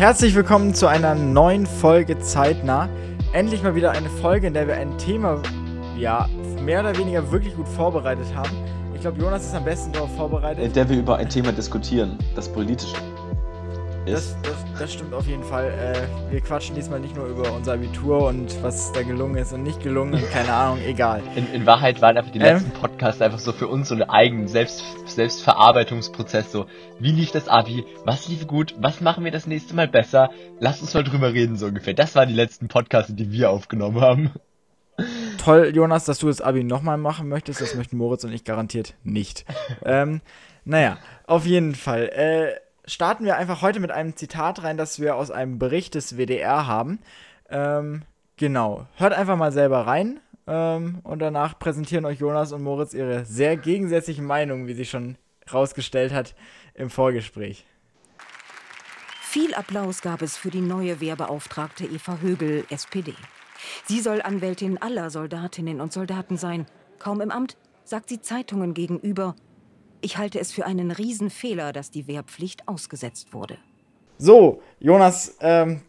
Herzlich willkommen zu einer neuen Folge Zeitnah. Endlich mal wieder eine Folge, in der wir ein Thema, ja, mehr oder weniger wirklich gut vorbereitet haben. Ich glaube, Jonas ist am besten darauf vorbereitet. In der wir über ein Thema diskutieren, das politische. Das, das, das stimmt auf jeden Fall. Äh, wir quatschen diesmal nicht nur über unser Abitur und was da gelungen ist und nicht gelungen und keine Ahnung, egal. In, in Wahrheit waren einfach die Ähm. letzten Podcasts einfach so für uns so eine eigene Selbst, Selbstverarbeitungsprozess. So, wie lief das Abi? Was lief gut? Was machen wir das nächste Mal besser? Lass uns mal drüber reden, so ungefähr. Das waren die letzten Podcasts, die wir aufgenommen haben. Toll, Jonas, dass du das Abi nochmal machen möchtest. Das möchten Moritz und ich garantiert nicht. ähm, naja, auf jeden Fall. Äh, starten wir einfach heute mit einem Zitat rein, das wir aus einem Bericht des WDR haben. Ähm, genau. Hört einfach mal selber rein. Ähm, und danach präsentieren euch Jonas und Moritz ihre sehr gegensätzlichen Meinungen, wie sie schon rausgestellt hat im Vorgespräch. Viel Applaus gab es für die neue Wehrbeauftragte Eva Högel, SPD. Sie soll Anwältin aller Soldatinnen und Soldaten sein. Kaum im Amt sagt sie Zeitungen gegenüber. Ich halte es für einen Riesenfehler, dass die Wehrpflicht ausgesetzt wurde. So, Jonas, ähm,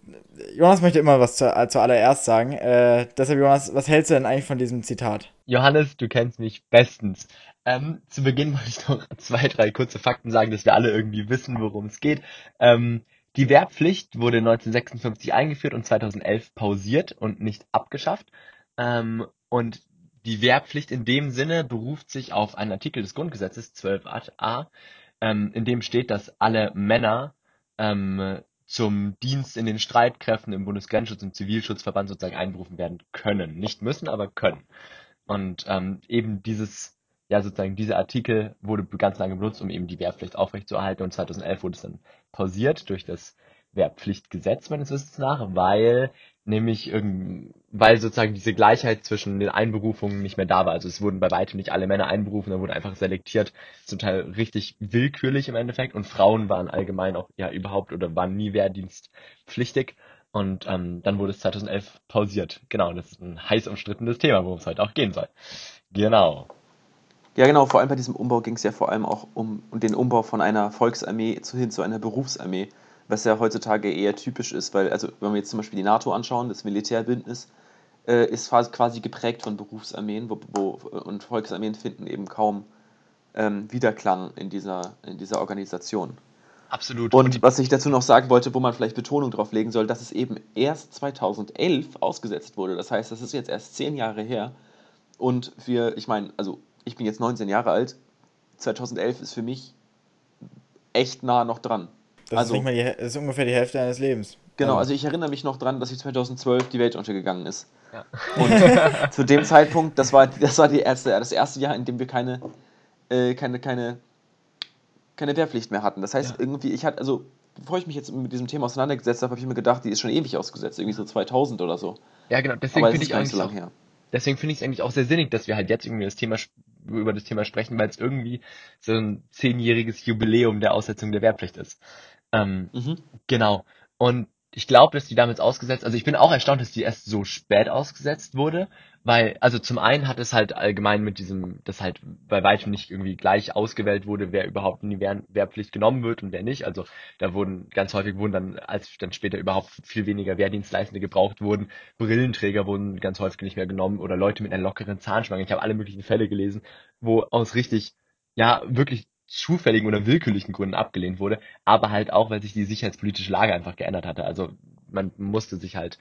Jonas möchte immer was zu, äh, zuallererst sagen. Äh, deshalb, Jonas, was hältst du denn eigentlich von diesem Zitat? Johannes, du kennst mich bestens. Ähm, zu Beginn wollte ich noch zwei, drei kurze Fakten sagen, dass wir alle irgendwie wissen, worum es geht. Ähm, die Wehrpflicht wurde 1956 eingeführt und 2011 pausiert und nicht abgeschafft. Ähm, und die Wehrpflicht in dem Sinne beruft sich auf einen Artikel des Grundgesetzes 12a, ähm, in dem steht, dass alle Männer ähm, zum Dienst in den Streitkräften im Bundesgrenzschutz, im Zivilschutzverband sozusagen einberufen werden können. Nicht müssen, aber können. Und ähm, eben dieses, ja sozusagen dieser Artikel wurde ganz lange benutzt, um eben die Wehrpflicht aufrechtzuerhalten und 2011 wurde es dann pausiert durch das Wehrpflichtgesetz meines Wissens nach, weil nämlich weil sozusagen diese Gleichheit zwischen den Einberufungen nicht mehr da war. Also es wurden bei weitem nicht alle Männer einberufen, da wurde einfach selektiert, zum Teil richtig willkürlich im Endeffekt und Frauen waren allgemein auch ja überhaupt oder waren nie wehrdienstpflichtig. Und ähm, dann wurde es 2011 pausiert. Genau, das ist ein heiß umstrittenes Thema, worum es heute auch gehen soll. Genau. Ja, genau, vor allem bei diesem Umbau ging es ja vor allem auch um, um den Umbau von einer Volksarmee zu, hin zu einer Berufsarmee, was ja heutzutage eher typisch ist, weil, also wenn wir jetzt zum Beispiel die NATO anschauen, das Militärbündnis, äh, ist quasi- geprägt von Berufsarmeen, wo, wo, und Volksarmeen finden eben kaum ähm, Widerklang in dieser, in dieser Organisation. Absolut. Und was ich dazu noch sagen wollte, wo man vielleicht Betonung drauf legen soll, dass es eben erst 2011 ausgesetzt wurde. Das heißt, das ist jetzt erst zehn Jahre her. Und wir, ich meine, also ich bin jetzt 19 Jahre alt. 2011 ist für mich echt nah noch dran. Das, Also- ist, nicht mal die, das ist ungefähr die Hälfte deines Lebens. Genau, also ich erinnere mich noch dran, dass ich 2012 die Welt untergegangen ist. Ja. Und zu dem Zeitpunkt, das war, das war die erste, das erste Jahr, in dem wir keine, äh, keine, keine, keine Wehrpflicht mehr hatten. Das heißt, Ja. irgendwie, ich hatte, also bevor ich mich jetzt mit diesem Thema auseinandergesetzt habe, habe ich mir gedacht, die ist schon ewig ausgesetzt, irgendwie so 2000 oder so. ja, genau. Deswegen finde ich so eigentlich lange auch, her. deswegen finde ich es eigentlich auch sehr sinnig, dass wir halt jetzt irgendwie das Thema über das Thema sprechen, weil es irgendwie so ein zehnjähriges Jubiläum der Aussetzung der Wehrpflicht ist. Ähm, Mhm. Genau. Und ich glaube, dass die damals ausgesetzt, also ich bin auch erstaunt, dass die erst so spät ausgesetzt wurde, weil, also zum einen hat es halt allgemein mit diesem, dass halt bei weitem nicht irgendwie gleich ausgewählt wurde, wer überhaupt in die Wehr, Wehrpflicht genommen wird und wer nicht. Also da wurden, ganz häufig wurden dann, als dann später überhaupt viel weniger Wehrdienstleistende gebraucht wurden, Brillenträger wurden ganz häufig nicht mehr genommen oder Leute mit einer lockeren Zahnschwange. Ich habe alle möglichen Fälle gelesen, wo aus richtig, ja, wirklich zufälligen oder willkürlichen Gründen abgelehnt wurde, aber halt auch, weil sich die sicherheitspolitische Lage einfach geändert hatte. Also man musste sich halt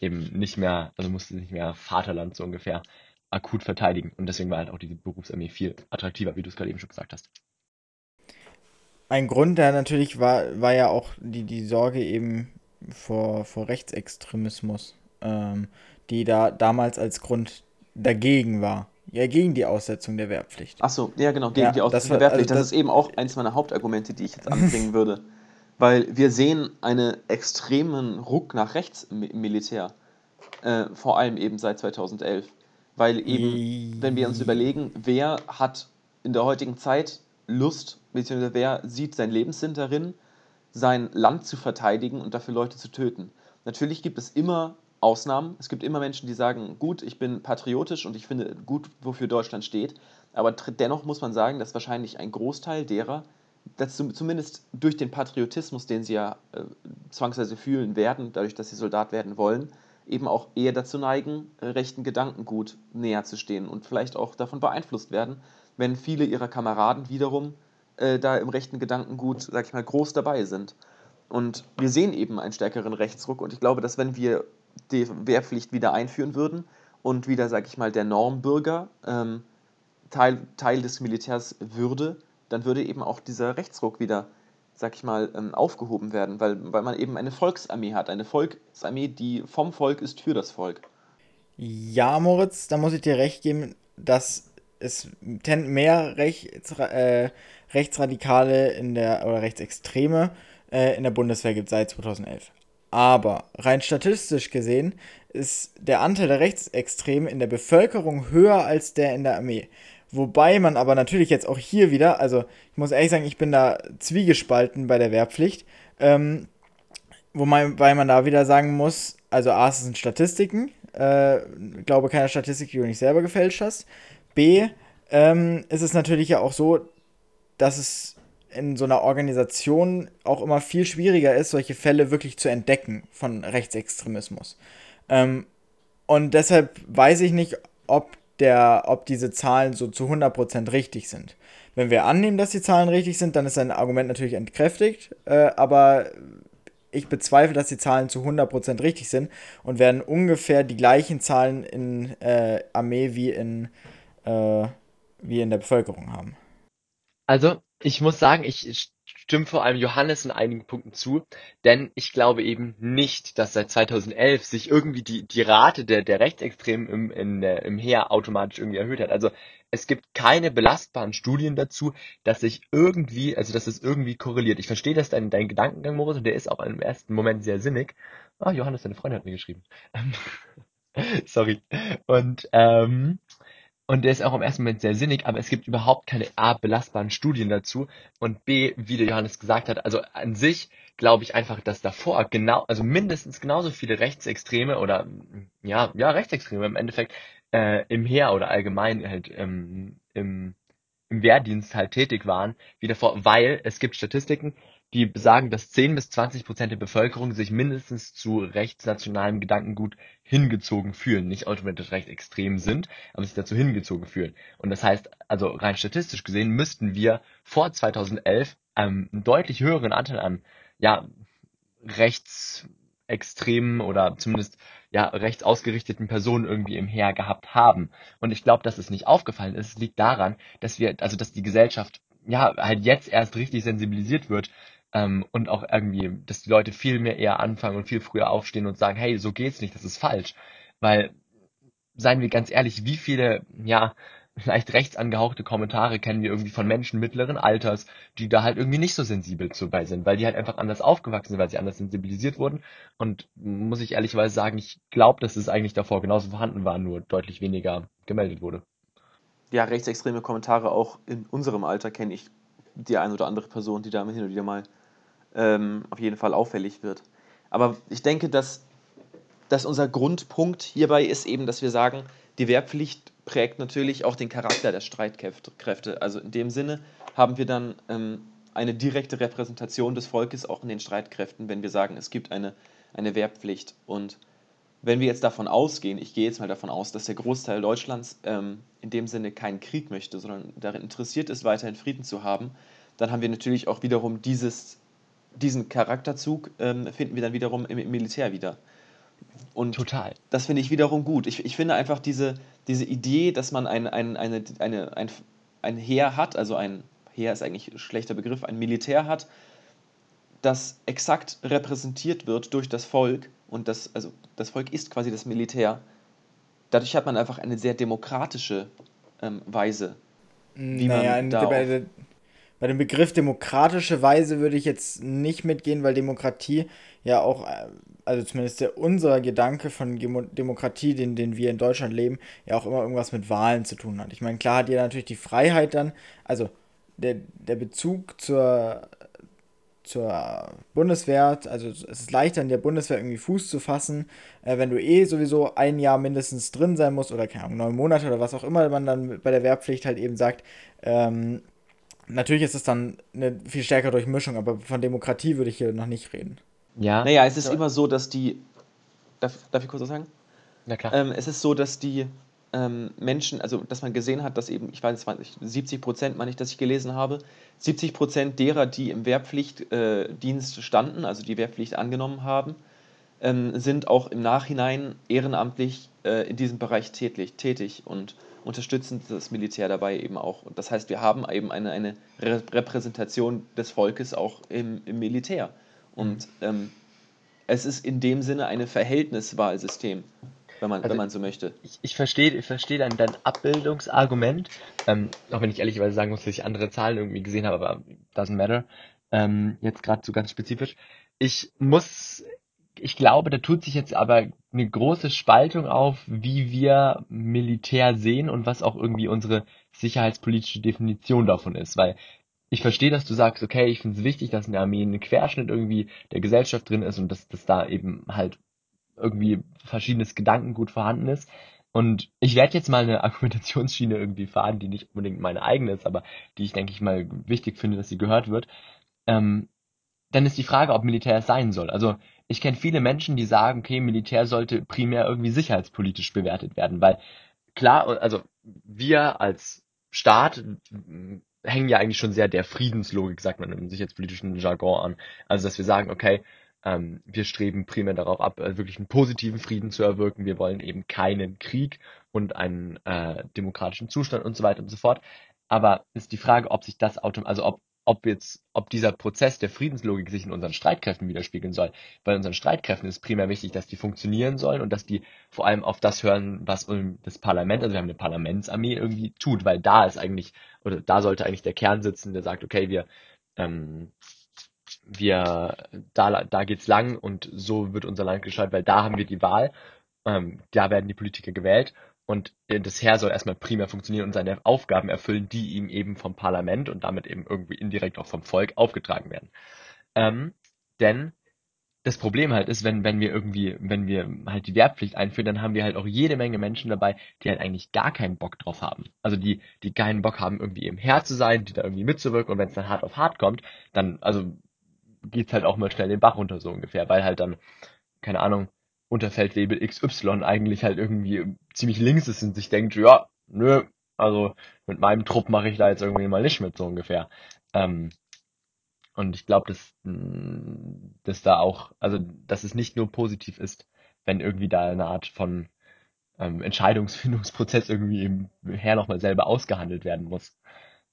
eben nicht mehr, also musste nicht mehr Vaterland so ungefähr akut verteidigen. Und deswegen war halt auch diese Berufsarmee viel attraktiver, wie du es gerade eben schon gesagt hast. Ein Grund, der natürlich war, war ja auch die, die Sorge eben vor, vor Rechtsextremismus, ähm, die da damals als Grund dagegen war. Ja, gegen die Aussetzung der Wehrpflicht. Achso, ja genau, gegen Ja, die Aussetzung war- der Wehrpflicht. also das, das- ist eben auch eins meiner Hauptargumente, die ich jetzt anbringen würde. Weil wir sehen einen extremen Ruck nach rechts im im Militär. Äh, vor allem eben seit 2011. Weil eben, wenn wir uns überlegen, wer hat in der heutigen Zeit Lust, beziehungsweise wer sieht seinen Lebenssinn darin, sein Land zu verteidigen und dafür Leute zu töten. Natürlich gibt es immer Ausnahmen. Es gibt immer Menschen, die sagen, gut, ich bin patriotisch und ich finde gut, wofür Deutschland steht. Aber dennoch muss man sagen, dass wahrscheinlich ein Großteil derer dazu, zumindest durch den Patriotismus, den sie ja äh, zwangsweise fühlen werden, dadurch, dass sie Soldat werden wollen, eben auch eher dazu neigen, äh, rechten Gedankengut näher zu stehen und vielleicht auch davon beeinflusst werden, wenn viele ihrer Kameraden wiederum äh, da im rechten Gedankengut, sag ich mal, groß dabei sind. Und wir sehen eben einen stärkeren Rechtsruck und ich glaube, dass wenn wir die Wehrpflicht wieder einführen würden und wieder, sag ich mal, der Normbürger ähm, Teil, Teil des Militärs würde, dann würde eben auch dieser Rechtsruck wieder, sag ich mal, ähm, aufgehoben werden, weil, weil man eben eine Volksarmee hat, eine Volksarmee, die vom Volk ist für das Volk. Ja, Moritz, da muss ich dir recht geben, dass es mehr Rechts, äh, Rechtsradikale in der oder Rechtsextreme äh, in der Bundeswehr gibt seit 2011. Aber rein statistisch gesehen ist der Anteil der Rechtsextremen in der Bevölkerung höher als der in der Armee. Wobei man aber natürlich jetzt auch hier wieder, also ich muss ehrlich sagen, ich bin da zwiegespalten bei der Wehrpflicht. Ähm, wobei man da wieder sagen muss, also A, es sind Statistiken. Äh, glaube keine Statistik, die du nicht selber gefälscht hast. B, ähm, ist es natürlich ja auch so, dass es in so einer Organisation auch immer viel schwieriger ist, solche Fälle wirklich zu entdecken von Rechtsextremismus. Ähm, und deshalb weiß ich nicht, ob der, ob diese Zahlen so zu 100% richtig sind. Wenn wir annehmen, dass die Zahlen richtig sind, dann ist sein Argument natürlich entkräftigt, äh, aber ich bezweifle, dass die Zahlen zu 100% richtig sind und werden ungefähr die gleichen Zahlen in äh, Armee wie in, äh, wie in der Bevölkerung haben. Also, ich muss sagen, ich stimme vor allem Johannes in einigen Punkten zu, denn ich glaube eben nicht, dass seit 2011 sich irgendwie die, die Rate der, der Rechtsextremen im, in im Heer automatisch irgendwie erhöht hat. Also es gibt keine belastbaren Studien dazu, dass sich irgendwie, also dass es irgendwie korreliert. Ich verstehe das dein, dein Gedankengang, Moritz, und der ist auch im ersten Moment sehr sinnig. Ah, Johannes, deine Freundin hat mir geschrieben. Sorry. Und ähm, und der ist auch im ersten Moment sehr sinnig, aber es gibt überhaupt keine A, belastbaren Studien dazu. Und B, wie der Johannes gesagt hat, also an sich glaube ich einfach, dass davor genau, also mindestens genauso viele Rechtsextreme oder ja, ja, Rechtsextreme im Endeffekt äh, im Heer oder allgemein halt ähm, im, im Wehrdienst halt tätig waren, wie davor, weil es gibt Statistiken, die besagen, dass 10 bis 20 Prozent der Bevölkerung sich mindestens zu rechtsnationalem Gedankengut hingezogen fühlen. Nicht automatisch recht extrem sind, aber sich dazu hingezogen fühlen. Und das heißt, also rein statistisch gesehen müssten wir vor 2011 ähm, einen deutlich höheren Anteil an, ja, rechtsextremen oder zumindest ja rechts ausgerichteten Personen irgendwie im Heer gehabt haben. Und ich glaube, dass es nicht aufgefallen ist, liegt daran, dass wir, also dass die Gesellschaft ja halt jetzt erst richtig sensibilisiert wird ähm, und auch irgendwie, dass die Leute viel mehr eher anfangen und viel früher aufstehen und sagen, hey, so geht's nicht, das ist falsch. Weil, seien wir ganz ehrlich, wie viele, ja, vielleicht rechts angehauchte Kommentare kennen wir irgendwie von Menschen mittleren Alters, die da halt irgendwie nicht so sensibel zu bei sind, weil die halt einfach anders aufgewachsen sind, weil sie anders sensibilisiert wurden. Und muss ich ehrlicherweise sagen, ich glaube, dass es eigentlich davor genauso vorhanden war, nur deutlich weniger gemeldet wurde. Ja, rechtsextreme Kommentare auch in unserem Alter kenne ich die ein oder andere Person, die da hin und wieder mal ähm, auf jeden Fall auffällig wird. Aber ich denke, dass, dass unser Grundpunkt hierbei ist eben, dass wir sagen, die Wehrpflicht prägt natürlich auch den Charakter der Streitkräfte. Also in dem Sinne haben wir dann ähm, eine direkte Repräsentation des Volkes auch in den Streitkräften, wenn wir sagen, es gibt eine, eine Wehrpflicht. Und wenn wir jetzt davon ausgehen, ich gehe jetzt mal davon aus, dass der Großteil Deutschlands ähm, in dem Sinne keinen Krieg möchte, sondern darin interessiert ist, weiterhin Frieden zu haben, dann haben wir natürlich auch wiederum dieses diesen Charakterzug ähm, finden wir dann wiederum im, im, Militär wieder. Und Total. das finde ich wiederum gut. Ich, ich finde einfach diese, diese Idee, dass man ein, ein, eine, eine, ein, ein Heer hat, also ein Heer ist eigentlich ein schlechter Begriff, ein Militär hat, das exakt repräsentiert wird durch das Volk und das, also das Volk ist quasi das Militär. Dadurch hat man einfach eine sehr demokratische ähm, Weise, wie naja, man da bei dem Begriff demokratische Weise würde ich jetzt nicht mitgehen, weil Demokratie ja auch, äh, also zumindest der, unser Gedanke von Demokratie, den, den wir in Deutschland leben, ja auch immer irgendwas mit Wahlen zu tun hat. Ich meine, klar hat jeder natürlich die Freiheit dann, also der, der Bezug zur, zur Bundeswehr, also es ist leichter in der Bundeswehr irgendwie Fuß zu fassen, äh, wenn du eh sowieso ein Jahr mindestens drin sein musst oder keine Ahnung, neun Monate oder was auch immer man dann bei der Wehrpflicht halt eben sagt, ähm, Natürlich ist es dann eine viel stärkere Durchmischung, aber von Demokratie würde ich hier noch nicht reden. Ja. Naja, es ist Ja. immer so, dass die. Darf, darf ich kurz was sagen? Na klar. Ähm, es ist so, dass die ähm, Menschen, also dass man gesehen hat, dass eben, ich weiß nicht, 70 Prozent, meine ich, dass ich gelesen habe, 70 Prozent derer, die im Wehrpflichtdienst äh, standen, also die Wehrpflicht angenommen haben, ähm, sind auch im Nachhinein ehrenamtlich äh, in diesem Bereich tätig, tätig und unterstützen das Militär dabei eben auch. Und das heißt, wir haben eben eine, eine Re Repräsentation des Volkes auch im, im Militär. Und ähm, es ist in dem Sinne ein Verhältniswahlsystem, wenn man, Also wenn man so möchte. ich, ich verstehe ich verstehe dein, dein Abbildungsargument, ähm, auch wenn ich ehrlicherweise sagen muss, dass ich andere Zahlen irgendwie gesehen habe, aber doesn't matter. Ähm, jetzt gerade so ganz spezifisch. Ich muss, ich glaube, da tut sich jetzt aber eine große Spaltung auf, wie wir Militär sehen und was auch irgendwie unsere sicherheitspolitische Definition davon ist, weil ich verstehe, dass du sagst, okay, ich finde es wichtig, dass in der Armee ein Querschnitt irgendwie der Gesellschaft drin ist und dass, dass da eben halt irgendwie verschiedenes Gedankengut vorhanden ist. Und ich werde jetzt mal eine Argumentationsschiene irgendwie fahren, die nicht unbedingt meine eigene ist, aber die ich, denke ich mal, wichtig finde, dass sie gehört wird. Ähm, dann ist die Frage, ob Militär es sein soll. Also ich kenne viele Menschen, die sagen, okay, Militär sollte primär irgendwie sicherheitspolitisch bewertet werden, weil klar, also wir als Staat hängen ja eigentlich schon sehr der Friedenslogik, sagt man im sicherheitspolitischen Jargon an. Also dass wir sagen, okay, ähm, wir streben primär darauf ab, äh, wirklich einen positiven Frieden zu erwirken. Wir wollen eben keinen Krieg und einen äh, demokratischen Zustand und so weiter und so fort. Aber ist die Frage, ob sich das autom also ob ob jetzt, ob dieser Prozess der Friedenslogik sich in unseren Streitkräften widerspiegeln soll. Bei unseren Streitkräften ist primär wichtig, dass die funktionieren sollen und dass die vor allem auf das hören, was das Parlament, also wir haben eine Parlamentsarmee irgendwie tut, weil da ist eigentlich, oder da sollte eigentlich der Kern sitzen, der sagt, okay, wir, ähm, wir, da, da geht's lang und so wird unser Land gestaltet, weil da haben wir die Wahl, ähm, da werden die Politiker gewählt und äh, das Heer soll erstmal primär funktionieren und seine Aufgaben erfüllen, die ihm eben vom Parlament und damit eben irgendwie indirekt auch vom Volk aufgetragen werden. Ähm, denn das Problem halt ist, wenn, wenn wir irgendwie, wenn wir halt die Wehrpflicht einführen, dann haben wir halt auch jede Menge Menschen dabei, die halt eigentlich gar keinen Bock drauf haben. Also die, die keinen Bock haben, irgendwie im Heer zu sein, die da irgendwie mitzuwirken und wenn es dann hart auf hart kommt, dann, also geht's halt auch mal schnell den Bach runter, so ungefähr, weil halt dann, keine Ahnung, Unterfeldwebel XY eigentlich halt irgendwie ziemlich links ist und sich denkt, ja, nö, also mit meinem Trupp mache ich da jetzt irgendwie mal nicht mit, so ungefähr. Ähm, und ich glaube, dass, mh, dass da auch, also dass es nicht nur positiv ist, wenn irgendwie da eine Art von ähm, Entscheidungsfindungsprozess irgendwie im Heer nochmal selber ausgehandelt werden muss.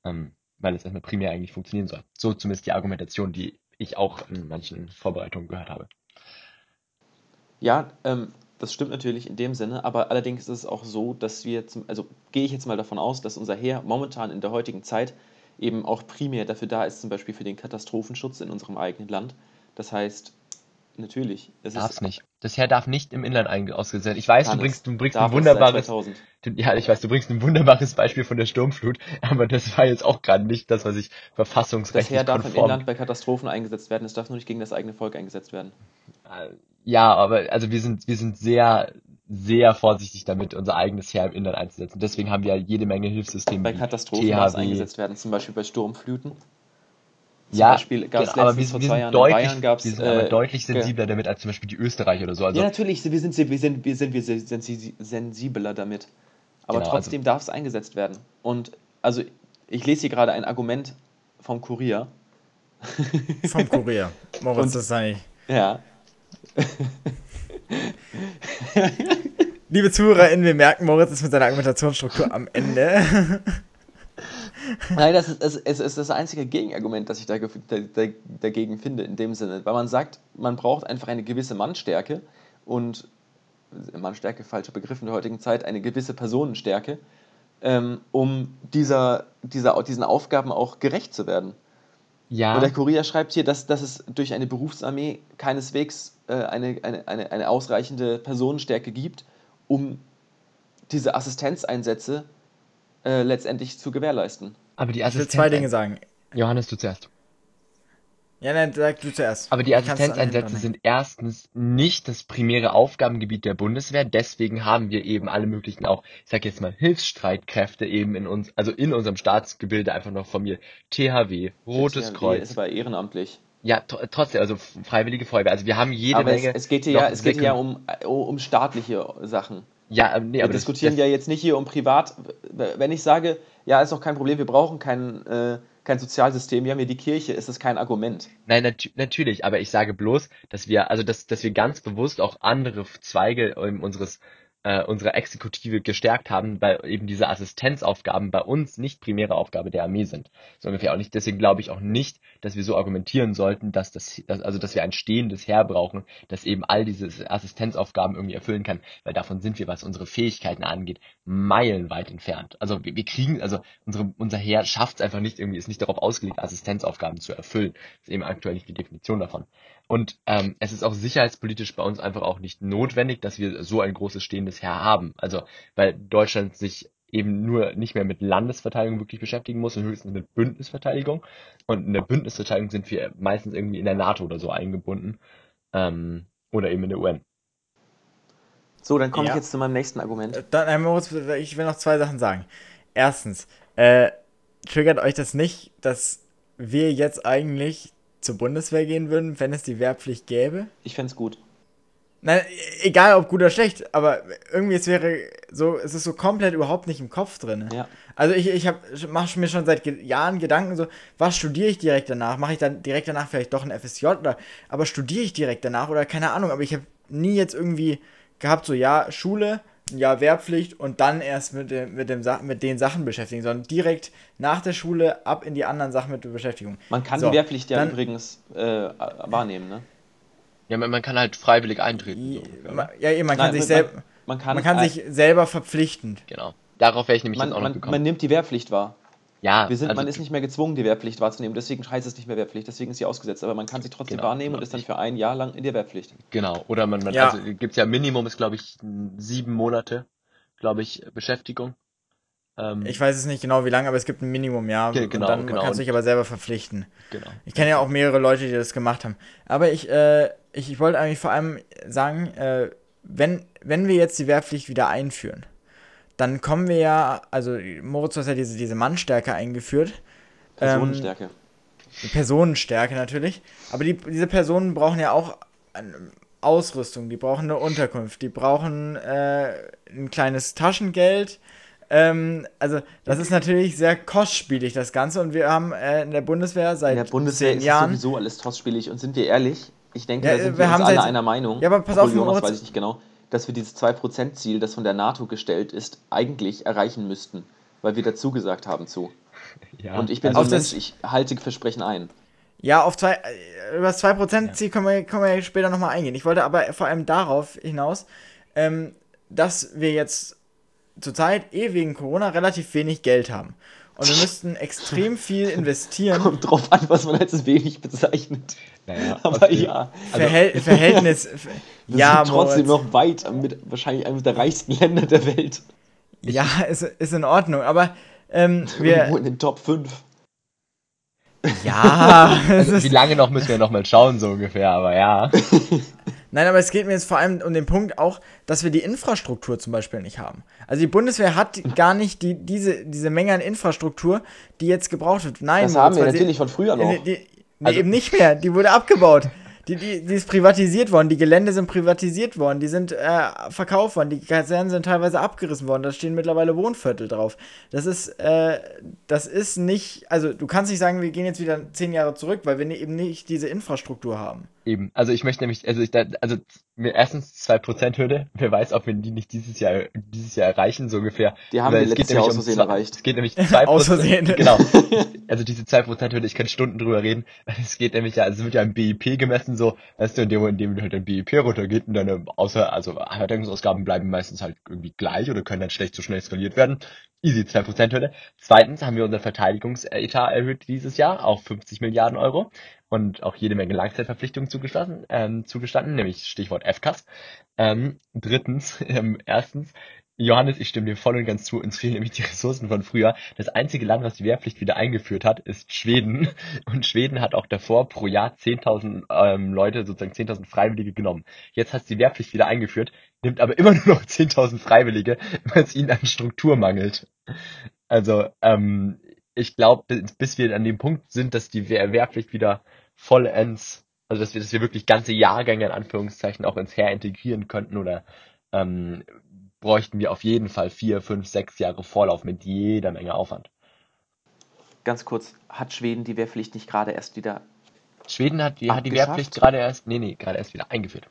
Ähm, weil es erstmal primär eigentlich funktionieren soll. So zumindest die Argumentation, die ich auch in manchen Vorbereitungen gehört habe. Ja, ähm, das stimmt natürlich in dem Sinne, aber allerdings ist es auch so, dass wir, zum, also gehe ich jetzt mal davon aus, dass unser Heer momentan in der heutigen Zeit eben auch primär dafür da ist, zum Beispiel für den Katastrophenschutz in unserem eigenen Land. Das heißt, natürlich, es Darf's nicht. Das Heer darf nicht im Inland ausgesetzt werden. Ich weiß, du bringst, du bringst ein wunderbares, 2000. du- ja, ich weiß, du bringst ein wunderbares Beispiel von der Sturmflut, aber das war jetzt auch gerade nicht das, was ich Das verfassungsrechtlich Heer darf im konform. Inland bei Katastrophen eingesetzt werden, es darf nur nicht gegen das eigene Volk eingesetzt werden. Äh, Ja, aber also wir sind, wir sind sehr, sehr vorsichtig damit, unser eigenes Heer im Inland einzusetzen. Deswegen haben wir ja jede Menge Hilfssysteme Bei Katastrophen darf es eingesetzt werden, zum Beispiel bei Sturmfluten. Zum Ja, Beispiel gab es genau, letztens vor zwei sind Jahren in deutlich, Bayern gab's, wir sind aber äh, deutlich sensibler damit als zum Beispiel die Österreicher oder so. Also ja, natürlich, wir sind, wir sind, wir sind wir sensi- sensibler damit. Aber Genau, also- trotzdem darf es eingesetzt werden. Und also ich lese hier gerade ein Argument vom Kurier. Vom Kurier. Moritz, Und- das eigentlich. Ja. Liebe ZuhörerInnen, wir merken, Moritz ist mit seiner Argumentationsstruktur am Ende. Nein, das ist, es, ist das einzige Gegenargument, das ich dagegen finde, in dem Sinne. Weil man sagt, man braucht einfach eine gewisse Mannstärke und Mannstärke, falscher Begriff in der heutigen Zeit, eine gewisse Personenstärke, ähm, um dieser, dieser, diesen Aufgaben auch gerecht zu werden. ja, Und der Kurier schreibt hier, dass, dass es durch eine Berufsarmee keineswegs äh, eine, eine, eine, eine ausreichende Personenstärke gibt, um diese Assistenzeinsätze äh, letztendlich zu gewährleisten. aber die Ich will Assistenz. zwei Dinge sagen. Johannes, du zuerst. Ja, nein, sag du zuerst. Aber die Assistenzeinsätze sind erstens nicht das primäre Aufgabengebiet der Bundeswehr. Deswegen haben wir eben alle möglichen auch, ich sag jetzt mal, Hilfsstreitkräfte eben in uns, also in unserem Staatsgebilde einfach noch von mir. THW, Rotes THW Kreuz. ist aber ehrenamtlich. Ja, tr trotzdem, also Freiwillige Feuerwehr. Also wir haben jede aber es, Menge. es geht hier ja, es geht hier ja um, um staatliche Sachen. Ja, ähm, nee, Wir aber diskutieren das, ja jetzt nicht hier um privat. Wenn ich sage, ja, ist doch kein Problem, wir brauchen kein, äh, kein Sozialsystem, wir haben hier die Kirche, ist das kein Argument. Nein, nat natürlich, aber ich sage bloß, dass wir, also dass, dass wir ganz bewusst auch andere Zweige ähm, unseres äh, unserer Exekutive gestärkt haben, weil eben diese Assistenzaufgaben bei uns nicht primäre Aufgabe der Armee sind. So ungefähr auch nicht. Deswegen glaube ich auch nicht, dass wir so argumentieren sollten, dass das, dass, also dass wir ein stehendes Heer brauchen, das eben all diese Assistenzaufgaben irgendwie erfüllen kann, weil davon sind wir, was unsere Fähigkeiten angeht, meilenweit entfernt. Also wir, wir kriegen, also unsere, unser Heer schafft es einfach nicht irgendwie, ist nicht darauf ausgelegt, Assistenzaufgaben zu erfüllen. Das ist eben aktuell nicht die Definition davon. Und ähm, es ist auch sicherheitspolitisch bei uns einfach auch nicht notwendig, dass wir so ein großes stehendes Heer haben. Also weil Deutschland sich eben nur nicht mehr mit Landesverteidigung wirklich beschäftigen muss und höchstens mit Bündnisverteidigung. Und in der Bündnisverteidigung sind wir meistens irgendwie in der NATO oder so eingebunden. Ähm, oder eben in der UN. So, dann komme Ja. ich jetzt zu meinem nächsten Argument. Äh, Dann, Herr Moritz, ich will noch zwei Sachen sagen. Erstens, äh, triggert euch das nicht, dass wir jetzt eigentlich zur Bundeswehr gehen würden, wenn es die Wehrpflicht gäbe? Ich fände es gut. Nein, egal ob gut oder schlecht, aber irgendwie es wäre so, es ist so komplett überhaupt nicht im Kopf drin. Ja. Also ich, ich mache mir schon seit Jahren Gedanken so, was studiere ich direkt danach? Mache ich dann direkt danach vielleicht doch ein FSJ oder aber studiere ich direkt danach oder keine Ahnung, aber ich habe nie jetzt irgendwie gehabt so ja, Schule, ja, Wehrpflicht und dann erst mit dem, mit dem mit den Sachen beschäftigen, sondern direkt nach der Schule ab in die anderen Sachen mit der Beschäftigung. Man kann So, die Wehrpflicht ja dann- übrigens äh, wahrnehmen, ne? Ja, man, man kann halt freiwillig eintreten. So Ja, ne? ja, eben, man kann Nein, sich man- selber Man kann, man kann ein- sich selber verpflichten. Genau. Darauf wäre ich nämlich man, jetzt auch noch man, gekommen. man nimmt die Wehrpflicht wahr. ja, Wir sind, also, man ist nicht mehr gezwungen, die Wehrpflicht wahrzunehmen. Deswegen heißt es nicht mehr Wehrpflicht, deswegen ist sie ausgesetzt. Aber man kann sie trotzdem Genau, wahrnehmen genau. und ist dann für ein Jahr lang in der Wehrpflicht. Genau, oder man, man Ja. also gibt's ja Minimum ist glaube ich sieben Monate, glaube ich, Beschäftigung. Ähm, Ich weiß es nicht genau wie lange, aber es gibt ein Minimum, ja. Ge- genau, und dann genau. kannst du dich aber selber verpflichten. genau. Ich kenne ja auch mehrere Leute, die das gemacht haben. Aber ich, äh, ich, ich wollte eigentlich vor allem sagen, äh, wenn, wenn wir jetzt die Wehrpflicht wieder einführen, dann kommen wir ja, also Moritz hat ja diese, diese Mannstärke eingeführt. Ähm, Personenstärke. Personenstärke natürlich. Aber die, diese Personen brauchen ja auch Ausrüstung, die brauchen eine Unterkunft, die brauchen äh, ein kleines Taschengeld. Ähm, also das ist natürlich sehr kostspielig, das Ganze. Und wir haben äh, in der Bundeswehr seit In der Bundeswehr zehn ist Jahren. sowieso alles kostspielig. Und sind wir ehrlich, ich denke, Ja, da sind wir wir, haben uns alle einer Meinung. Ja, aber pass obwohl auf, Jonas Moritz- weiß ich nicht genau, dass wir dieses 2%-Ziel, das von der NATO gestellt ist, eigentlich erreichen müssten. Weil wir dazu gesagt haben zu. Ja, Und ich bin also so ein Mensch, ich halte Versprechen ein. Ja, auf zwei, äh, über das 2%-Ziel können wir, können wir ja später nochmal eingehen. Ich wollte aber vor allem darauf hinaus, ähm, dass wir jetzt zurzeit eh wegen Corona relativ wenig Geld haben. Und wir müssten extrem viel investieren. Kommt drauf an, was man als wenig bezeichnet. Naja, Aber aus- ja, Verhäl Verhältnis. wir ja, sind trotzdem Moritz, noch weit mit wahrscheinlich einem der reichsten Länder der Welt. ja, ist, ist in Ordnung. Aber ähm, wir. Irgendwo in den Top 5. Ja, Also, ist, wie lange noch müssen wir noch mal schauen, so ungefähr, aber ja. Nein, aber es geht mir jetzt vor allem um den Punkt auch, dass wir die Infrastruktur zum Beispiel nicht haben. Also die Bundeswehr hat gar nicht die, diese, diese Menge an Infrastruktur, die jetzt gebraucht wird. Nein, Das haben wir natürlich von früher noch. Die, die, nee, Also- eben nicht mehr. Die wurde abgebaut. Die, die, die ist privatisiert worden. Die Gelände sind privatisiert worden. Die sind äh, verkauft worden. Die Kasernen sind teilweise abgerissen worden. Da stehen mittlerweile Wohnviertel drauf. Das ist, äh, das ist nicht, also du kannst nicht sagen, wir gehen jetzt wieder zehn Jahre zurück, weil wir ne- eben nicht diese Infrastruktur haben. Eben. Also ich möchte nämlich, also ich also mir erstens 2% Hürde. Wer weiß, ob wir die nicht dieses Jahr, dieses Jahr erreichen, so ungefähr. Die haben wir letztes Jahr aus Versehen zwei- erreicht. Es geht nämlich 2%. Aus Versehen. Genau. Also diese 2% Hürde, ich kann Stunden drüber reden. Es geht nämlich ja, also es wird ja im BIP gemessen, so, weißt du, in dem in dem halt dein BIP runtergeht und deine außer, also Verteidigungsausgaben bleiben meistens halt irgendwie gleich oder können dann schlecht so schnell skaliert werden. Easy 2% Hürde. Zweitens haben wir unser Verteidigungsetat erhöht dieses Jahr auf 50 Milliarden Euro und auch jede Menge Langzeitverpflichtungen zugestanden, ähm, zugestanden nämlich Stichwort FCAS. Ähm, drittens, ähm, erstens, Johannes, ich stimme dir voll und ganz zu. Uns fehlen nämlich die Ressourcen von früher. Das einzige Land, was die Wehrpflicht wieder eingeführt hat, ist Schweden. Und Schweden hat auch davor pro Jahr 10.000 ähm, Leute, sozusagen 10.000 Freiwillige genommen. Jetzt hat die Wehrpflicht wieder eingeführt, nimmt aber immer nur noch 10.000 Freiwillige, weil es ihnen an Struktur mangelt. Also, ähm, ich glaube, bis wir an dem Punkt sind, dass die Wehr Wehrpflicht wieder vollends, also dass wir, dass wir wirklich ganze Jahrgänge in Anführungszeichen auch ins Heer integrieren könnten oder ähm, bräuchten wir auf jeden Fall vier, fünf, sechs Jahre Vorlauf mit jeder Menge Aufwand. Ganz kurz, hat Schweden die Wehrpflicht nicht gerade erst wieder. Schweden hat die, hat die Wehrpflicht gerade erst, nee, nee, gerade erst wieder eingeführt.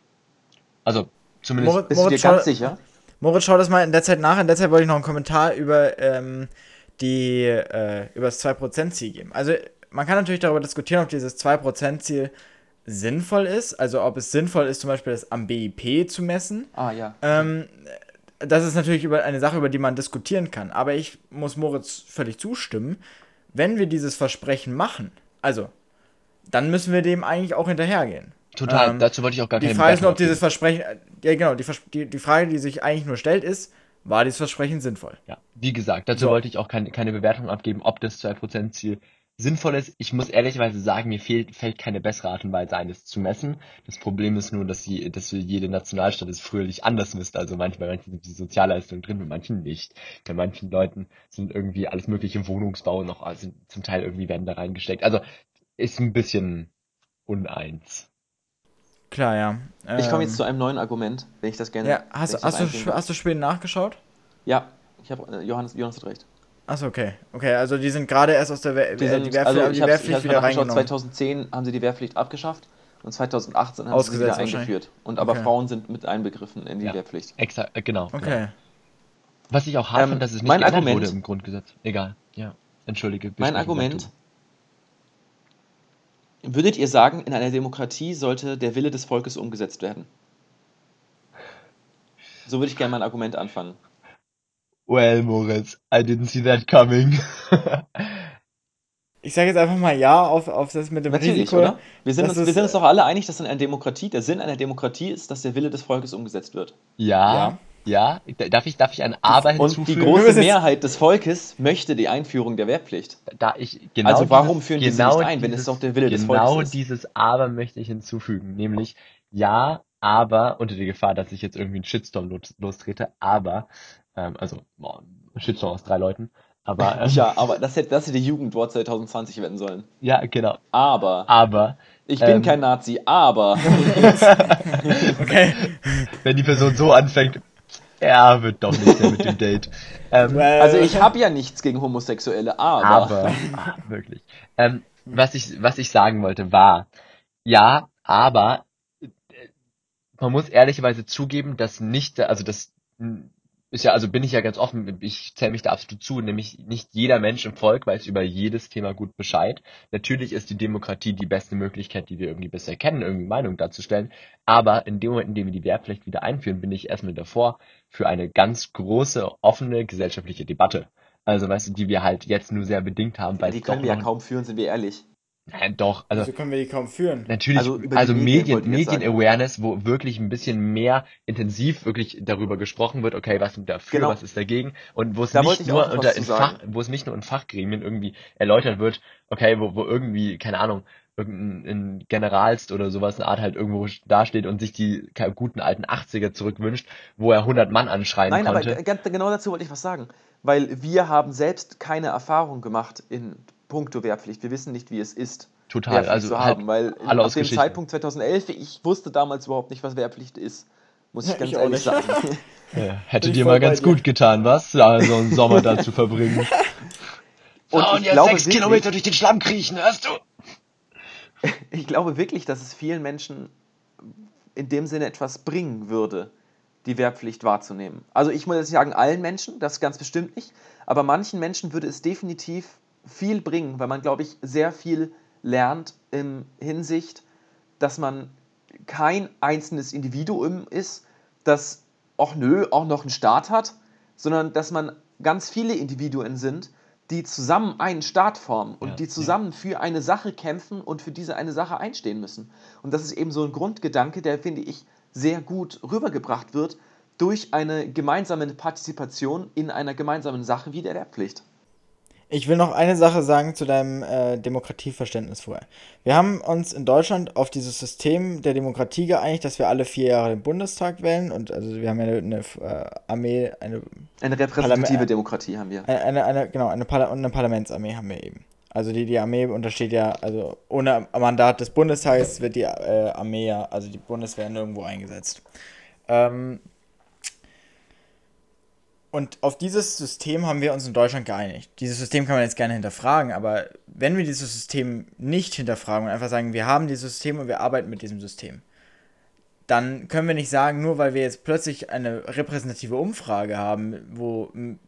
Also, zumindest. Moritz, bist du dir ganz sicher? Moritz, schau das mal in der Zeit nach. In der Zeit wollte ich noch einen Kommentar über, ähm, die, äh, über das 2%-Ziel geben. Also, man kann natürlich darüber diskutieren, ob dieses 2%-Ziel sinnvoll ist. Also, ob es sinnvoll ist, zum Beispiel das am BIP zu messen. Ah, ja. Ähm, das ist natürlich über eine Sache, über die man diskutieren kann. Aber ich muss Moritz völlig zustimmen. Wenn wir dieses Versprechen machen, also, dann müssen wir dem eigentlich auch hinterhergehen. Total, ähm, dazu wollte ich auch gar keine Die Frage ist nur, ob dieses Versprechen, ja genau, die, die, die Frage, die sich eigentlich nur stellt, ist, war dieses Versprechen sinnvoll? Ja, wie gesagt, dazu so. wollte ich auch keine, keine Bewertung abgeben, ob das 2%-Ziel sinnvoll ist. Ich muss ehrlicherweise sagen, mir fehlt, fällt keine bessere Art und Weise ein, es zu messen. Das Problem ist nur, dass, sie, dass jede Nationalstaat es fröhlich anders misst. Also manchmal manchen sind die Sozialleistungen drin, bei manchen nicht. Bei manchen Leuten sind irgendwie alles mögliche Wohnungsbau noch, also zum Teil irgendwie werden da reingesteckt. Also ist ein bisschen uneins. Klar, ja. Ähm, ich komme jetzt zu einem neuen Argument, wenn ich das gerne. Ja, hast, hast, du, hast du spät nachgeschaut? Ja, ich habe äh, Johannes, Johannes hat recht. Achso, okay. Okay, also die sind gerade erst aus der Wehr, die äh, sind, die Wehrpflicht, also die Wehrpflicht wieder reingenommen. 2010 haben sie die Wehrpflicht abgeschafft und 2018 haben sie sie wieder eingeführt. Und aber okay. Frauen sind mit einbegriffen in die ja, Wehrpflicht. Exakt, äh, genau. Okay. Genau. Was ich auch hart ähm, fand, dass es nicht geändert Argument, wurde im Grundgesetz. Egal. Ja. Entschuldige. Mein Argument. Würdet ihr sagen, in einer Demokratie sollte der Wille des Volkes umgesetzt werden? So würde ich gerne mein Argument anfangen. Well, Moritz, I didn't see that coming. ich sage jetzt einfach mal ja auf, auf das mit dem Natürlich, Risiko. Oder? Wir sind, uns, wir sind uns doch alle einig, dass in einer Demokratie, der Sinn einer Demokratie ist, dass der Wille des Volkes umgesetzt wird. Ja. Ja. ja. Darf, ich, darf ich ein Aber hinzufügen? Und die große Mehrheit des Volkes möchte die Einführung der Wehrpflicht. Da ich, genau also warum führen genau die sie nicht ein, wenn es doch der Wille genau des Volkes ist? Genau dieses Aber möchte ich hinzufügen. Nämlich, ja, aber, unter der Gefahr, dass ich jetzt irgendwie einen Shitstorm los, lostrete, aber ähm, also, boah, Shitstorm aus drei Leuten. Aber, ähm, ja, aber das hätte, das hätte Jugendwort 2020 werden sollen. Ja, genau. Aber. Aber. Ich bin ähm, kein Nazi, aber. okay. Wenn die Person so anfängt, er wird doch nicht mehr mit dem Date. Ähm, also ich habe ja nichts gegen Homosexuelle, aber. Aber, ah, wirklich. Ähm, was, ich, was ich sagen wollte war, ja, aber äh, man muss ehrlicherweise zugeben, dass nicht, also dass ist ja, also bin ich ja ganz offen, ich zähle mich da absolut zu, nämlich nicht jeder Mensch im Volk weiß über jedes Thema gut Bescheid. Natürlich ist die Demokratie die beste Möglichkeit, die wir irgendwie bisher kennen, irgendwie Meinung darzustellen. Aber in dem Moment, in dem wir die Wehrpflicht wieder einführen, bin ich erstmal davor für eine ganz große, offene gesellschaftliche Debatte. Also, weißt du, die wir halt jetzt nur sehr bedingt haben. Weil die können wir ja kaum führen, sind wir ehrlich. Nein, doch. Also Wieso können wir die kaum führen? Natürlich, also, also Medien, Medien-Awareness, wo wirklich ein bisschen mehr intensiv wirklich darüber gesprochen wird, okay, was sind dafür, genau. was ist dagegen und wo es da nicht nur unter in Fach, wo es nicht nur in Fachgremien irgendwie erläutert wird, okay, wo, wo irgendwie, keine Ahnung, irgendein Generalst oder sowas eine Art halt irgendwo dasteht und sich die guten alten 80er zurückwünscht, wo er 100 Mann anschreien Nein, konnte. Nein, aber genau dazu wollte ich was sagen. Weil wir haben selbst keine Erfahrung gemacht in puncto Wehrpflicht. Wir wissen nicht, wie es ist, Total, Wehrpflicht also zu haben, halt weil ab dem Zeitpunkt 2011, ich wusste damals überhaupt nicht, was Wehrpflicht ist. Muss ich ja, ganz ich ehrlich sagen. Ja, hätte dir mal ganz gut getan, was? Also einen Sommer da zu verbringen. Und, oh, und jetzt sechs wirklich, Kilometer durch den Schlamm kriechen, hörst du? Ich glaube wirklich, dass es vielen Menschen in dem Sinne etwas bringen würde, die Wehrpflicht wahrzunehmen. Also ich muss jetzt sagen, allen Menschen, das ganz bestimmt nicht, aber manchen Menschen würde es definitiv viel bringen, weil man, glaube ich, sehr viel lernt in Hinsicht, dass man kein einzelnes Individuum ist, das auch nö, auch noch einen Staat hat, sondern dass man ganz viele Individuen sind, die zusammen einen Staat formen und ja, die zusammen ja. für eine Sache kämpfen und für diese eine Sache einstehen müssen. Und das ist eben so ein Grundgedanke, der, finde ich, sehr gut rübergebracht wird, durch eine gemeinsame Partizipation in einer gemeinsamen Sache wie der Wehrpflicht. Ich will noch eine Sache sagen zu deinem äh, Demokratieverständnis vorher. Wir haben uns in Deutschland auf dieses System der Demokratie geeinigt, dass wir alle vier Jahre den Bundestag wählen und also wir haben ja eine, eine äh, Armee, eine Eine repräsentative Parlament- Demokratie haben wir. eine, eine, eine genau eine, Parla und eine Parlamentsarmee haben wir eben. Also die, die Armee untersteht ja, also ohne Mandat des Bundestages wird die äh, Armee ja, also die Bundeswehr nirgendwo eingesetzt. Ähm, und auf dieses System haben wir uns in Deutschland geeinigt. Dieses System kann man jetzt gerne hinterfragen, aber wenn wir dieses System nicht hinterfragen und einfach sagen, wir haben dieses System und wir arbeiten mit diesem System, dann können wir nicht sagen, nur weil wir jetzt plötzlich eine repräsentative Umfrage haben, wo m,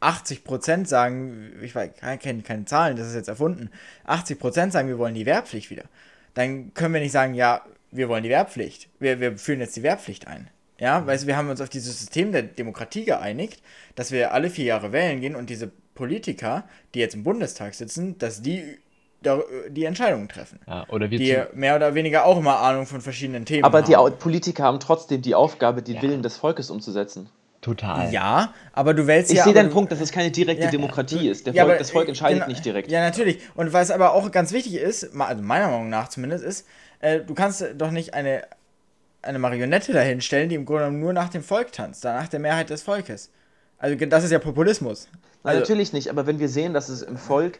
80% sagen, ich kenne keine Zahlen, das ist jetzt erfunden, 80% sagen, wir wollen die Wehrpflicht wieder. Dann können wir nicht sagen, ja, wir wollen die Wehrpflicht. Wir, wir führen jetzt die Wehrpflicht ein. Ja, weißt du, wir haben uns auf dieses System der Demokratie geeinigt, dass wir alle vier Jahre wählen gehen und diese Politiker, die jetzt im Bundestag sitzen, dass die die Entscheidungen treffen. Ja, oder wir Die mehr oder weniger auch immer Ahnung von verschiedenen Themen Aber die Au- haben. Politiker haben trotzdem die Aufgabe, den Ja. Willen des Volkes umzusetzen. total. Ja, aber du wählst Ich ja. sehe aber deinen du- Punkt, dass es keine direkte Ja, Demokratie ist. Der Ja, Volk, aber, das Volk entscheidet genau- nicht direkt. Ja, natürlich. Und was aber auch ganz wichtig ist, also meiner Meinung nach zumindest, ist, äh, du kannst doch nicht eine, eine Marionette dahinstellen, die im Grunde genommen nur nach dem Volk tanzt, nach der Mehrheit des Volkes. Also das ist ja Populismus. Nein, Also, natürlich nicht, aber wenn wir sehen, dass es im Volk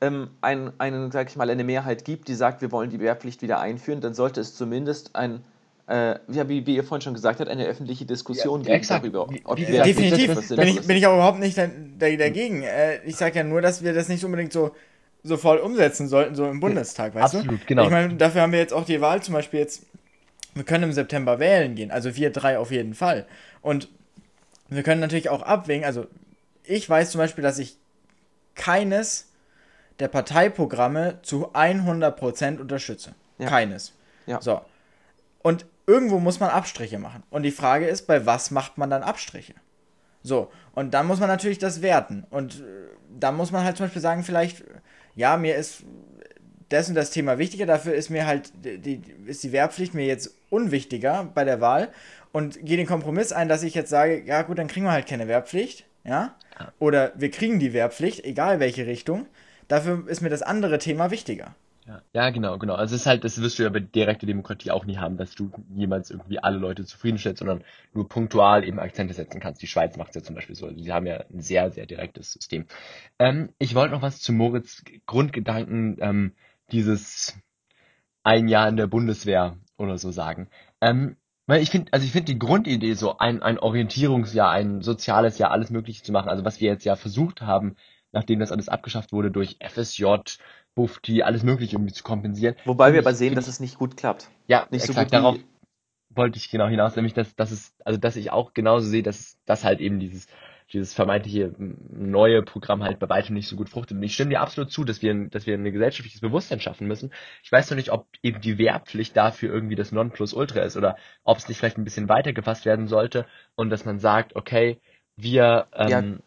ähm, ein, einen, sag ich mal, eine Mehrheit gibt, die sagt, wir wollen die Wehrpflicht wieder einführen, dann sollte es zumindest ein, äh, ja, wie, wie ihr vorhin schon gesagt habt, eine öffentliche Diskussion Ja, geben exakt. darüber, ob wie Wehrpflicht Definitiv etwas bin ich, bin ich auch überhaupt nicht da, da, dagegen. Äh, ich sage ja nur, dass wir das nicht unbedingt so, so voll umsetzen sollten, so im Bundestag, weißt du? absolut, genau. Ich meine, dafür haben wir jetzt auch die Wahl zum Beispiel jetzt, wir können im September wählen gehen, also wir drei auf jeden Fall. Und wir können natürlich auch abwägen, also ich weiß zum Beispiel, dass ich keines der Parteiprogramme zu 100% unterstütze. Ja. Keines. Ja. So. Und irgendwo muss man Abstriche machen. Und die Frage ist, bei was macht man dann Abstriche? So, und dann muss man natürlich das werten. Und äh, da muss man halt zum Beispiel sagen, vielleicht, ja, mir ist das und das Thema wichtiger, dafür ist mir halt die, die, ist die Wehrpflicht mir jetzt unwichtiger bei der Wahl und gehe den Kompromiss ein, dass ich jetzt sage, ja gut, dann kriegen wir halt keine Wehrpflicht, ja? Oder wir kriegen die Wehrpflicht, egal welche Richtung. Dafür ist mir das andere Thema wichtiger. Ja, ja, genau, genau. Also es ist halt, das wirst du ja bei direkter Demokratie auch nie haben, dass du jemals irgendwie alle Leute zufriedenstellst, sondern nur punktual eben Akzente setzen kannst. Die Schweiz macht es ja zum Beispiel so. Also die haben ja ein sehr, sehr direktes System. Ähm, ich wollte noch was zu Moritz Grundgedanken ähm, dieses ein Jahr in der Bundeswehr oder so sagen. Ähm, weil ich finde, also ich finde die Grundidee so ein, ein Orientierungsjahr, ein soziales Jahr, alles Mögliche zu machen. Also was wir jetzt ja versucht haben, nachdem das alles abgeschafft wurde durch FSJ, Bufti, alles Mögliche irgendwie zu kompensieren. Wobei wir aber sehen, dass es nicht gut klappt. ja, Nicht so exakt, gut wie- darauf wollte ich genau hinaus, nämlich dass, dass es, also dass ich auch genauso sehe, dass, dass halt eben dieses, dieses vermeintliche neue Programm halt bei weitem nicht so gut fruchtet. Und ich stimme dir absolut zu, dass wir, dass wir ein gesellschaftliches Bewusstsein schaffen müssen. Ich weiß noch nicht, ob eben die Wehrpflicht dafür irgendwie das Nonplusultra ist oder ob es nicht vielleicht ein bisschen weiter gefasst werden sollte und dass man sagt, okay, wir ähm,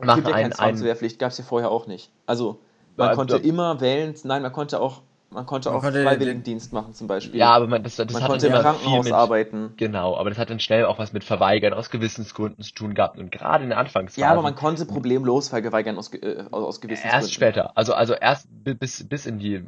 Ja, machen Gibt ja keine ein, ein, Zwangswehrpflicht, gab es ja vorher auch nicht. Also, man Ja, konnte immer wählen, nein, man konnte auch, man konnte Man auch konnte den- Freiwilligendienst machen zum Beispiel. ja, aber man, das, das man hat konnte im Krankenhaus mit, arbeiten. Genau, aber das hat dann schnell auch was mit Verweigern aus Gewissensgründen zu tun gehabt und gerade in der Anfangsphase. Ja, aber man konnte problemlos verweigern aus, äh, aus, Gewissensgründen. erst später, also also erst bi- bis bis in die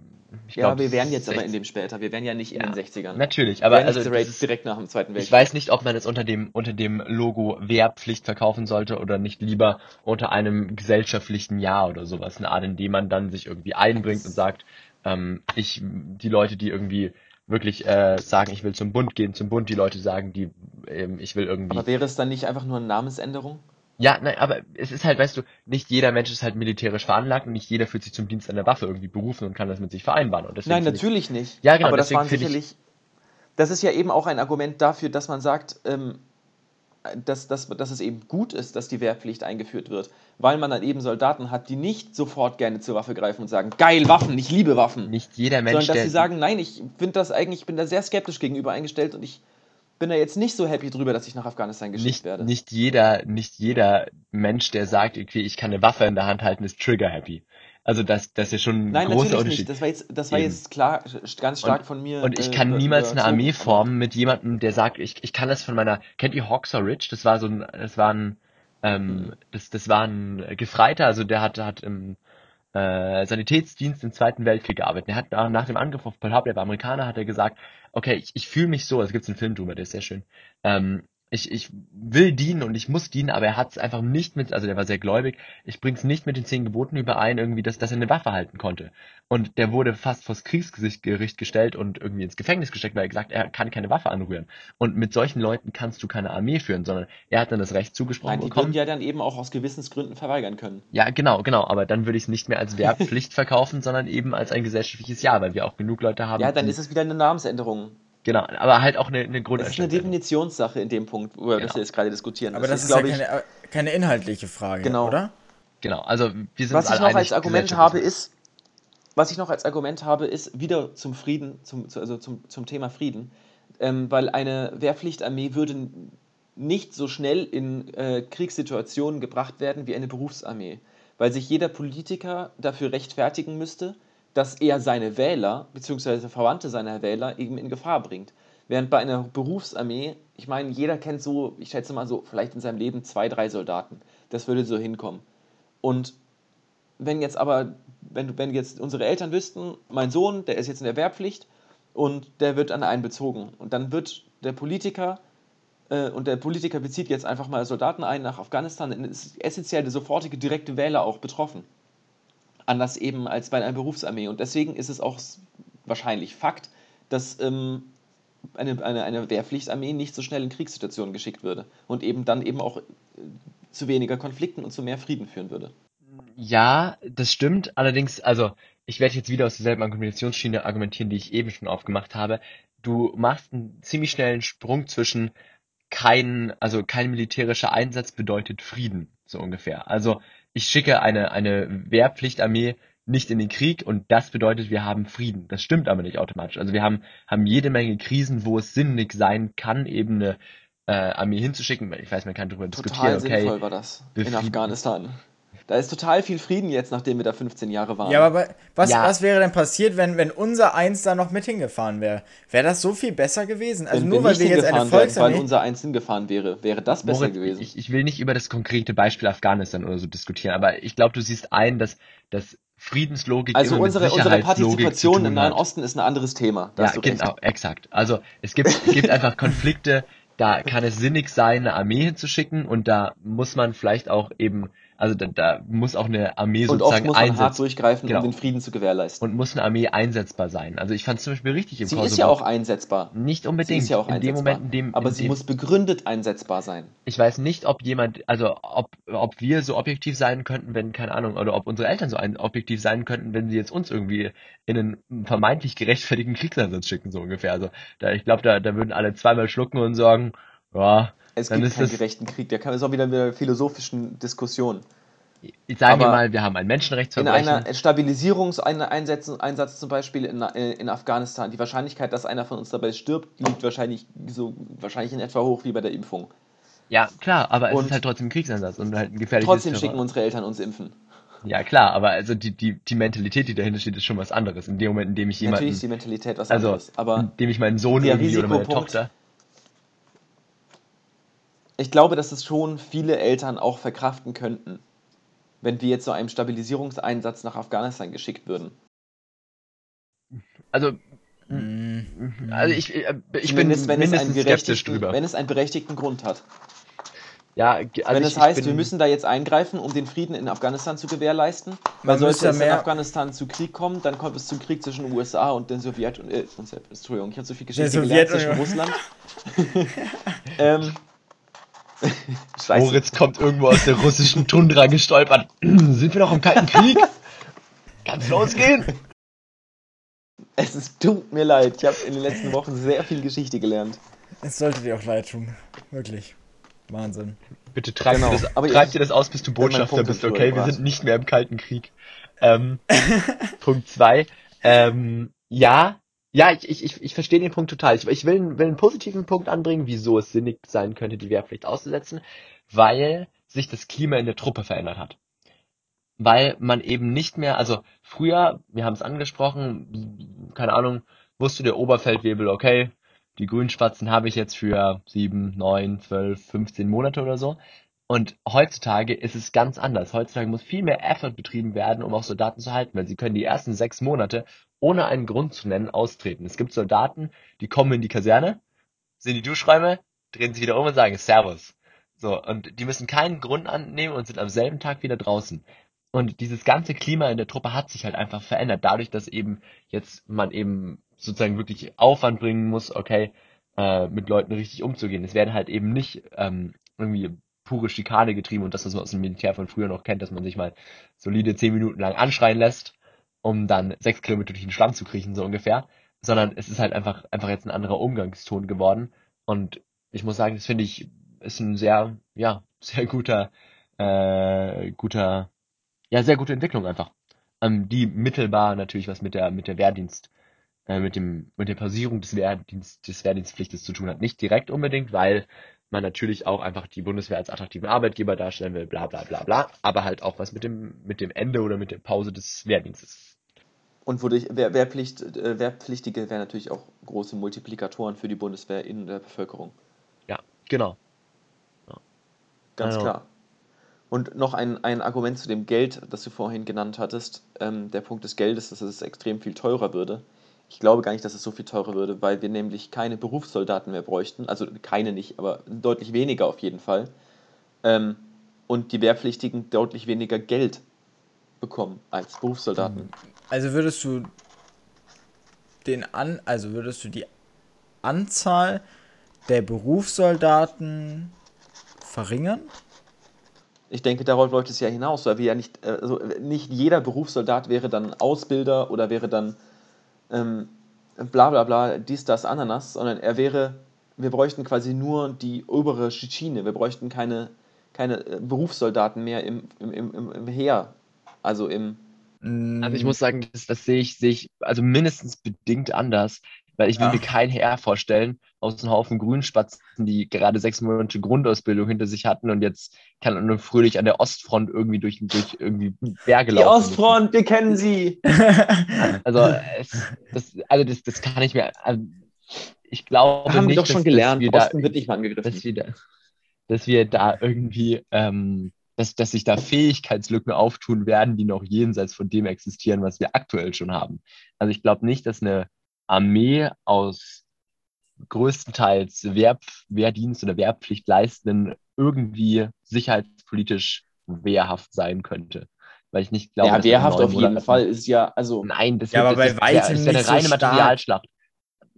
ich Ja, glaub, wir wären jetzt aber 60 in dem später. Wir wären ja nicht in Ja, den 60ern. Natürlich, aber also direkt, direkt nach dem Zweiten ich Weltkrieg. weiß nicht, ob man es unter dem unter dem Logo Wehrpflicht verkaufen sollte oder nicht lieber unter einem gesellschaftlichen Ja oder sowas, eine Art, in dem man dann sich irgendwie einbringt und sagt, ähm, ich die Leute, die irgendwie wirklich äh, sagen, ich will zum Bund gehen, zum Bund, die Leute sagen, die ähm, ich will irgendwie Aber wäre es dann nicht einfach nur eine Namensänderung? Ja, nein, aber es ist halt, weißt du, nicht jeder Mensch ist halt militärisch veranlagt und nicht jeder fühlt sich zum Dienst an der Waffe irgendwie berufen und kann das mit sich vereinbaren. Und Nein, finde ich- natürlich nicht. Ja, genau, Aber das waren finde ich- sicherlich. Das ist ja eben auch ein Argument dafür, dass man sagt, ähm, dass, dass, dass es eben gut ist, dass die Wehrpflicht eingeführt wird, weil man dann eben Soldaten hat, die nicht sofort gerne zur Waffe greifen und sagen, geil, Waffen, ich liebe Waffen. Nicht jeder Mensch, sondern dass sie sagen, nein, ich finde das eigentlich, ich bin da sehr skeptisch gegenüber eingestellt und ich bin da jetzt nicht so happy drüber, dass ich nach Afghanistan geschickt nicht, werde. nicht jeder, nicht jeder Mensch, der sagt, okay, ich kann eine Waffe in der Hand halten, ist trigger happy. Also das, das ist ja schon ein Nein, großer natürlich Unterschied. nicht. Das war jetzt, das war Eben. jetzt klar, ganz stark von mir. Und ich äh, kann über- niemals eine Armee formen mit jemandem, der sagt, ich, ich kann das von meiner, kennt ihr Hawksaw Ridge? Das war so ein, das war ein, ähm, das, das war ein Gefreiter, also der hat, hat im äh, Sanitätsdienst im Zweiten Weltkrieg gearbeitet. Er hat nach, nach dem Angriff auf Pearl Harbor, der war Amerikaner, hat er gesagt, okay, ich, ich fühle mich so, es gibt einen Film drüber, der ist sehr schön. Ähm, ich, ich will dienen und ich muss dienen, aber er hat es einfach nicht mit, also der war sehr gläubig, ich bring's nicht mit den zehn Geboten überein, irgendwie, dass, dass er eine Waffe halten konnte. Und der wurde fast vors Kriegsgericht gestellt und irgendwie ins Gefängnis gesteckt, weil er gesagt, er kann keine Waffe anrühren. Und mit solchen Leuten kannst du keine Armee führen, sondern er hat dann das Recht zugesprochen Nein, die bekommen. würden ja dann eben auch aus Gewissensgründen verweigern können. Ja, genau, genau. Aber dann würde ich es nicht mehr als Wehrpflicht verkaufen, sondon eben als ein gesellschaftliches Ja, weil wir auch genug Leute haben. Ja, dann die, ist es wieder eine Namensänderung. Genau, aber halt auch eine, eine Das ist eine Grundeinstellung. Definitionssache in dem Punkt, wo wir Genau. das jetzt gerade diskutieren. Aber das ist, ja glaube ich, keine, keine inhaltliche Frage, Genau. oder? Genau, also wir sind was ich noch als Argument habe, ist- ist, was ich noch als Argument habe, ist wieder zum Frieden, zum, zu- also zum, zum Thema Frieden, ähm, weil eine Wehrpflichtarmee würde nicht so schnell in äh, Kriegssituationen gebracht werden wie eine Berufsarmee, weil sich jeder Politiker dafür rechtfertigen müsste, dass er seine Wähler bzw. Verwandte seiner Wähler eben in Gefahr bringt. Während bei einer Berufsarmee, ich meine, jeder kennt so, ich schätze mal so, vielleicht in seinem Leben zwei, drei Soldaten. Das würde so hinkommen. Und wenn jetzt aber, wenn, wenn jetzt unsere Eltern wüssten, mein Sohn, der ist jetzt in der Wehrpflicht und der wird an einen bezogen. Und dann wird der Politiker, äh, und der Politiker bezieht jetzt einfach mal Soldaten ein nach Afghanistan, dann ist essentiell der sofortige direkte Wähler auch betroffen. Anders eben als bei einer Berufsarmee. Und deswegen ist es auch wahrscheinlich Fakt, dass ähm, eine, eine, eine Wehrpflichtarmee nicht so schnell in Kriegssituationen geschickt würde. Und eben dann eben auch äh, zu weniger Konflikten und zu mehr Frieden führen würde. Ja, das stimmt. Allerdings, also ich werde jetzt wieder aus derselben Argumentationsschiene argumentieren, die ich eben schon aufgemacht habe. Du machst einen ziemlich schnellen Sprung zwischen kein, also kein militärischer Einsatz bedeutet Frieden, so ungefähr. Also ich schicke eine, eine Wehrpflichtarmee nicht in den Krieg und das bedeutet, wir haben Frieden. Das stimmt aber nicht automatisch. Also wir haben, haben jede Menge Krisen, wo es sinnig sein kann, eben eine äh, Armee hinzuschicken. Ich weiß, man kann darüber Total diskutieren, okay. sinnvoll war das in Afghanistan. Da ist total viel Frieden jetzt, nachdem wir da 15 Jahre waren. Ja, aber was, Ja. was wäre denn passiert, wenn, wenn unser Eins da noch mit hingefahren wäre? Wäre das so viel besser gewesen? Also Wenn nur wir weil wir jetzt eine wären, weil Volksarmee... unser Eins hingefahren wäre, wäre das besser Moritz, gewesen. Ich, ich will nicht über das konkrete Beispiel Afghanistan oder so diskutieren, aber ich glaube, du siehst ein, dass, dass Friedenslogik also immer mit unsere, unsere Partizipation im Nahen. Osten ist ein anderes Thema. Da Ja, du recht. genau, exakt. Also es gibt, es gibt einfach Konflikte, da kann es sinnig sein, eine Armee hinzuschicken und da muss man vielleicht auch eben, also da, da muss auch eine Armee Und oft sozusagen muss man hart durchgreifen, Genau. um den Frieden zu gewährleisten. und muss eine Armee einsetzbar sein. Also ich fand es zum Beispiel richtig im sie Kosovo. ist ja auch einsetzbar. nicht Sie unbedingt. ist ja auch in dem einsetzbar. Moment, in dem, aber in sie dem, muss begründet einsetzbar sein. ich weiß nicht, ob jemand, also ob, ob wir so objektiv sein könnten, wenn, keine Ahnung, oder ob unsere Eltern so ein, objektiv sein könnten, wenn sie jetzt uns irgendwie in einen vermeintlich gerechtfertigten Kriegseinsatz schicken, so ungefähr. Also da, ich glaube, da, da würden alle zweimal schlucken und sagen, ja, Es Dann gibt keinen das- gerechten Krieg. Der kann ist auch wieder mit philosophischen Diskussion. sagen wir Aber mal, wir haben ein In Menschenrechtsverbrechen. einer Stabilisierungseinsatz Einsatz zum Beispiel in, in Afghanistan, die Wahrscheinlichkeit, dass einer von uns dabei stirbt, liegt wahrscheinlich so wahrscheinlich in etwa hoch wie bei der Impfung. ja, klar, aber es Und ist halt trotzdem ein Kriegseinsatz und halt ein gefährliches Trotzdem Terror. schicken unsere Eltern uns impfen. Ja, klar, aber also die, die, die Mentalität, die dahinter steht, ist schon was anderes. In dem Moment, in dem ich jemanden, Natürlich ist die Mentalität was also, anderes. Aber in dem ich meinen Sohn irgendwie oder meine Tochter, ich glaube, dass es schon viele Eltern auch verkraften könnten, wenn wir jetzt so einem Stabilisierungseinsatz nach Afghanistan geschickt würden. also, Mhm. also ich, äh, ich bin Zumindest, wenn es einen mindestens skeptisch berechtigten, drüber. wenn es einen berechtigten Grund hat. ja, also wenn ich, es heißt, ich wir müssen da jetzt eingreifen, um den Frieden in Afghanistan zu gewährleisten, weil sollte es in Afghanistan zu Krieg kommen, dann kommt es zum Krieg zwischen den USA und den Sowjet und, äh, Entschuldigung, ich habe so viel Geschichte gelernt zwischen Sowjetunion. Russland. ähm. Moritz kommt irgendwo aus der russischen Tundra gestolpert. Sind wir noch im Kalten Krieg? Kann's losgehen? Es ist, tut mir leid, ich habe in den letzten Wochen sehr viel Geschichte gelernt. Es sollte dir auch leid tun. Wirklich. Wahnsinn. Bitte treib, Genau. dir, das, Aber treib ich- dir das aus, bis du Botschafter bist, ist okay? Wir sind nicht mehr im Kalten Krieg. Ähm, Punkt zwei. Ähm, ja, ja, ich, ich, ich, ich verstehe den Punkt total. Ich, ich will, einen- will einen positiven Punkt anbringen, wieso es sinnig sein könnte, die Wehrpflicht auszusetzen, weil sich das Klima in der Truppe verändert hat. weil man eben nicht mehr, also früher, wir haben es angesprochen, keine Ahnung, wusste der Oberfeldwebel, okay, die Grünspatzen habe ich jetzt für sieben, neun, zwölf, 15 Monate oder so. Und heutzutage ist es ganz anders. Heutzutage muss viel mehr Effort betrieben werden, um auch Soldaten zu halten, weil sie können die ersten sechs Monate ohne einen Grund zu nennen austreten. Es gibt Soldaten, die kommen in die Kaserne, sehen die Duschräume, drehen sich wieder um und sagen Servus. So, und die müssen keinen Grund annehmen und sind am selben Tag wieder draußen. Und dieses ganze Klima in der Truppe hat sich halt einfach verändert, dadurch, dass eben jetzt man eben sozusagen wirklich Aufwand bringen muss, okay, äh, mit Leuten richtig umzugehen. Es werden halt eben nicht ähm, irgendwie pure Schikane getrieben und das, was man aus dem Militär von früher noch kennt, dass man sich mal solide zehn Minuten lang anschreien lässt, um dann sechs Kilometer durch den Schlamm zu kriechen, so ungefähr. Sondern es ist halt einfach, einfach jetzt ein anderer Umgangston geworden. Und ich muss sagen, das finde ich, ist ein sehr, ja, sehr guter, äh, guter, ja, sehr gute Entwicklung einfach. Ähm, die mittelbar natürlich was mit der, mit der Wehrdienst, äh, mit dem, mit der Pausierung des Wehrdienst, des Wehrdienstpflichtes zu tun hat. Nicht direkt unbedingt, weil man natürlich auch einfach die Bundeswehr als attraktiven Arbeitgeber darstellen will, bla bla bla bla, aber halt auch was mit dem, mit dem Ende oder mit der Pause des Wehrdienstes. Und wodurch Wehr, Wehrpflicht, äh, Wehrpflichtige wären natürlich auch große Multiplikatoren für die Bundeswehr in der Bevölkerung. Ja, genau. Ja. Ganz also. klar. Und noch ein, ein Argument zu dem Geld, das du vorhin genannt hattest. Ähm, der Punkt des Geldes, dass es extrem viel teurer würde. Ich glaube gar nicht, dass es so viel teurer würde, weil wir nämlich keine Berufssoldaten mehr bräuchten. Also keine nicht, aber deutlich weniger auf jeden Fall. Ähm, und die Wehrpflichtigen deutlich weniger Geld bekommen als Berufssoldaten. Also würdest du den an, also würdest du die Anzahl der Berufssoldaten verringern? Ich denke, darauf läuft es ja hinaus, weil wir ja nicht, also nicht jeder Berufssoldat wäre dann Ausbilder oder wäre dann ähm, bla bla bla, dies, das, Ananas, sondern er wäre, wir bräuchten quasi nur die obere Schiene, wir bräuchten keine, keine äh, Berufssoldaten mehr im, im, im, im Heer, also im... Also ich muss sagen, das, das sehe ich, sehe ich also mindestens bedingt anders, weil ich will ja. mir kein Heer vorstellen aus einem Haufen Grünspatzen, die gerade sechs Monate Grundausbildung hinter sich hatten und jetzt kann nur fröhlich an der Ostfront irgendwie durch, durch irgendwie Berge laufen. Die Ostfront, wir kennen sie! also, es, das, also das, das kann ich mir. Also ich glaube. Haben nicht, wir doch schon gelernt, Osten da, wird nicht mal angegriffen. Dass wir da, dass wir da irgendwie. Ähm, dass, dass sich da Fähigkeitslücken auftun werden, die noch jenseits von dem existieren, was wir aktuell schon haben. Also ich glaube nicht, dass eine Armee aus größtenteils Wehr, Wehrdienst oder Wehrpflicht leistenden irgendwie sicherheitspolitisch wehrhaft sein könnte. Weil ich nicht glaube, ja, wehrhaft auf jeden Fall ist ja, also. Nein, das, ja, wird, aber bei weitem das wäre eine reine so Materialschlacht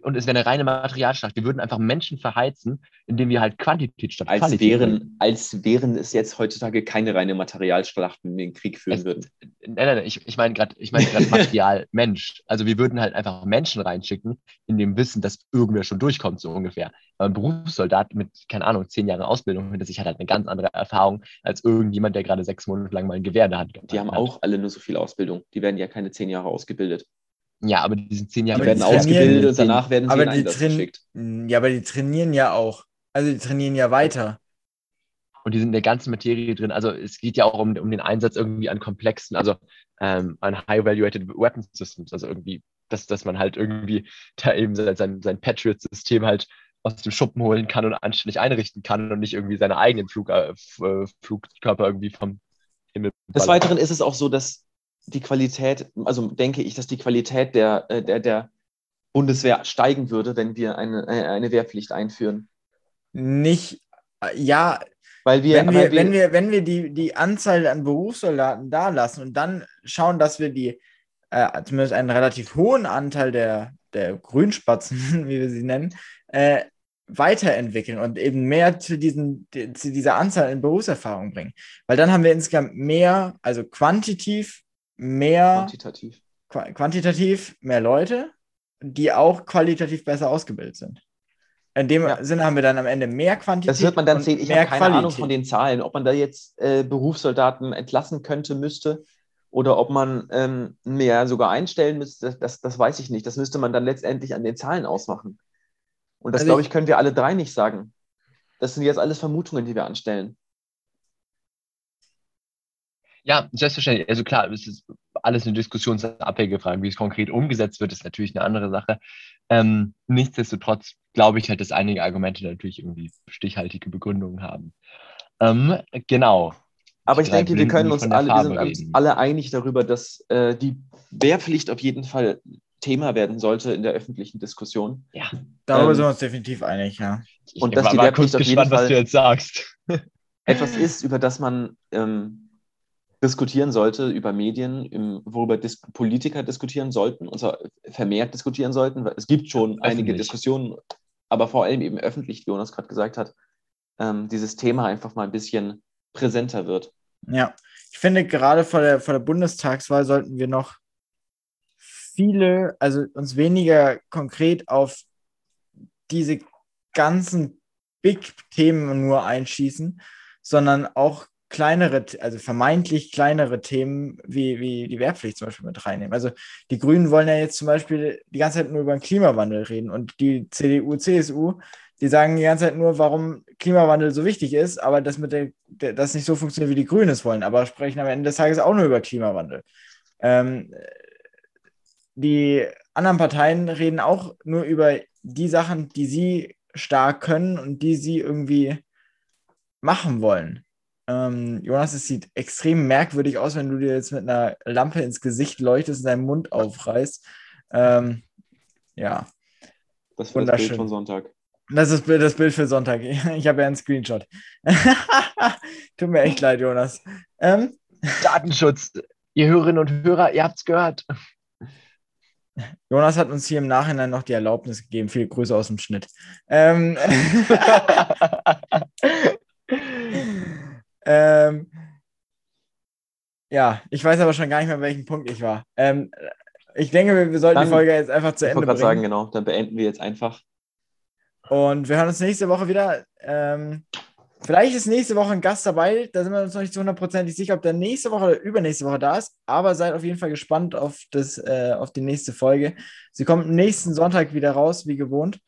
und es wäre eine reine Materialschlacht. Wir würden einfach Menschen verheizen, indem wir halt Quantität statt als Qualität wären, Als wären es jetzt heutzutage keine reine Materialschlachten, den Krieg führen es, würden. Nein, nein, nein, ich, ich meine gerade ich mein Material Mensch. Also wir würden halt einfach Menschen reinschicken, in dem Wissen, dass irgendwer schon durchkommt, so ungefähr. Aber ein Berufssoldat mit, keine Ahnung, zehn Jahren Ausbildung hinter sich hat halt eine ganz andere Erfahrung als irgendjemand, der gerade sechs Monate lang mal ein Gewehr in der Hand hat. Die haben auch alle nur so viel Ausbildung. Die werden ja keine zehn Jahre ausgebildet. Ja, aber die sind zehn Jahre. Die werden ausgebildet und danach werden sie aber in Einsatz geschickt. Ja, aber die trainieren ja auch. Also die trainieren ja weiter. Und die sind in der ganzen Materie drin. Also es geht ja auch um, um den Einsatz irgendwie an komplexen, also ähm, an High-Evaluated Weapon Systems. Also irgendwie, dass, dass man halt irgendwie da eben sein, sein Patriot-System halt aus dem Schuppen holen kann und anständig einrichten kann und nicht irgendwie seine eigenen Flug, äh, Flugkörper irgendwie vom Himmel. Des Weiteren ist es auch so, dass die Qualität, also denke ich, dass die Qualität der, äh, der, der Bundeswehr steigen würde, wenn wir eine, äh, eine Wehrpflicht einführen. Nicht, äh, ja, weil wir, wenn, wir, wir, wenn wir, wenn wir die, die Anzahl an Berufssoldaten da lassen und dann schauen, dass wir die, äh, zumindest einen relativ hohen Anteil der, der Grünspatzen, wie wir sie nennen, äh, weiterentwickeln und eben mehr zu, diesen, zu dieser Anzahl in Berufserfahrung bringen. Weil dann haben wir insgesamt mehr, also quantitativ mehr quantitativ. quantitativ mehr Leute, die auch qualitativ besser ausgebildet sind. In dem ja. Sinne haben wir dann am Ende mehr Quantität. Das wird man dann sehen. Ich habe keine Qualität. Ahnung von den Zahlen, ob man da jetzt äh, Berufssoldaten entlassen könnte, müsste oder ob man ähm, mehr sogar einstellen müsste. Das, das weiß ich nicht. Das müsste man dann letztendlich an den Zahlen ausmachen. Und das, also glaube ich, können wir alle drei nicht sagen. Das sind jetzt alles Vermutungen, die wir anstellen. Ja, selbstverständlich. Also klar, es ist alles eine diskussionsabhängige Frage. Wie es konkret umgesetzt wird, ist natürlich eine andere Sache. Ähm, nichtsdestotrotz glaube ich halt, dass einige Argumente natürlich irgendwie stichhaltige Begründungen haben. Ähm, genau. Aber ich drei denke, wir können uns alle, wir sind uns alle einig darüber, dass äh, die Wehrpflicht auf jeden Fall Thema werden sollte in der öffentlichen Diskussion. Ja. Darüber Ähm, sind wir uns definitiv einig, ja. Ich Und dass war, die war Wehrpflicht kurz auf jeden gespannt, was Fall- du jetzt sagst. Etwas ist, über das man ähm, diskutieren sollte, über Medien, im, worüber dis Politiker diskutieren sollten, und zwar vermehrt diskutieren sollten, es gibt schon einige Öffentlich. Diskussionen, aber vor allem eben öffentlich, wie Jonas gerade gesagt hat, ähm, dieses Thema einfach mal ein bisschen präsenter wird. Ja, ich finde gerade vor der, vor der Bundestagswahl sollten wir noch viele, also uns weniger konkret auf diese ganzen Big-Themen nur einschießen, sondern auch kleinere, also vermeintlich kleinere Themen wie, wie die Wehrpflicht zum Beispiel mit reinnehmen. Also die Grünen wollen ja jetzt zum Beispiel die ganze Zeit nur über den Klimawandel reden und die CDU, CSU, die sagen die ganze Zeit nur, warum Klimawandel so wichtig ist, aber das mit der, der das nicht so funktioniert, wie die Grünen es wollen, aber sprechen am Ende des Tages auch nur über Klimawandel. Ähm, die anderen Parteien reden auch nur über die Sachen, die sie stark können und die sie irgendwie machen wollen. Ähm, Jonas, es sieht extrem merkwürdig aus, wenn du dir jetzt mit einer Lampe ins Gesicht leuchtest und deinen Mund aufreißt. Ähm, ja, Das war das Bild von Sonntag. das ist das Bild für Sonntag. Ich habe ja einen Screenshot. Tut mir echt leid, Jonas. Ähm, Datenschutz. Ihr Hörerinnen und Hörer, ihr habt's gehört. Jonas hat uns hier im Nachhinein noch die Erlaubnis gegeben. Viele Grüße aus dem Schnitt. Ähm, ähm, ja, ich weiß aber schon gar nicht mehr, welchen Punkt ich war. Ähm, ich denke, wir, wir sollten Dann- die Folge jetzt einfach zu Ich Ende wollte gerade bringen. sagen, genau, dann beenden wir jetzt einfach. Und wir hören uns nächste Woche wieder. Ähm, vielleicht ist nächste Woche ein Gast dabei. Da sind wir uns noch nicht zu hundertprozentig sicher, ob der nächste Woche oder übernächste Woche da ist. Aber seid auf jeden Fall gespannt auf, das, äh, auf die nächste Folge. Sie kommt nächsten Sonntag wieder raus, wie gewohnt.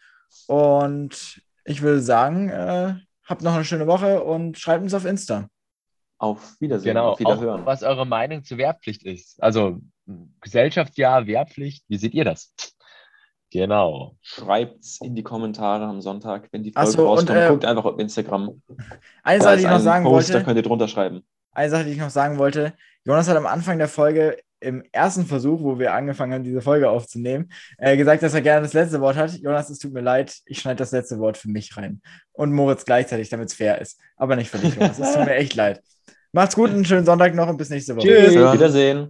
Und ich würde sagen, äh, habt noch eine schöne Woche und schreibt uns auf Insta. Auf Wiedersehen, Genau, auf Wiederhören. auch was eure Meinung zur Wehrpflicht ist. Also Gesellschaftsjahr, Wehrpflicht, wie seht ihr das? Genau. Schreibt's in die Kommentare am Sonntag, wenn die Folge so, und, rauskommt. äh, Guckt einfach auf Instagram. Eine Da Sache, die ich noch sagen Post, da wollte. könnt ihr drunter schreiben. Eine Sache, die ich noch sagen wollte. Jonas hat am Anfang der Folge im ersten Versuch, wo wir angefangen haben, diese Folge aufzunehmen, äh, gesagt, dass er gerne das letzte Wort hat. Jonas, es tut mir leid, ich schneide das letzte Wort für mich rein. Und Moritz gleichzeitig, damit es fair ist. Aber nicht für dich, Jonas. Es tut mir echt leid. Macht's gut, einen schönen Sonntag noch und bis nächste Woche. Tschüss. Wiedersehen.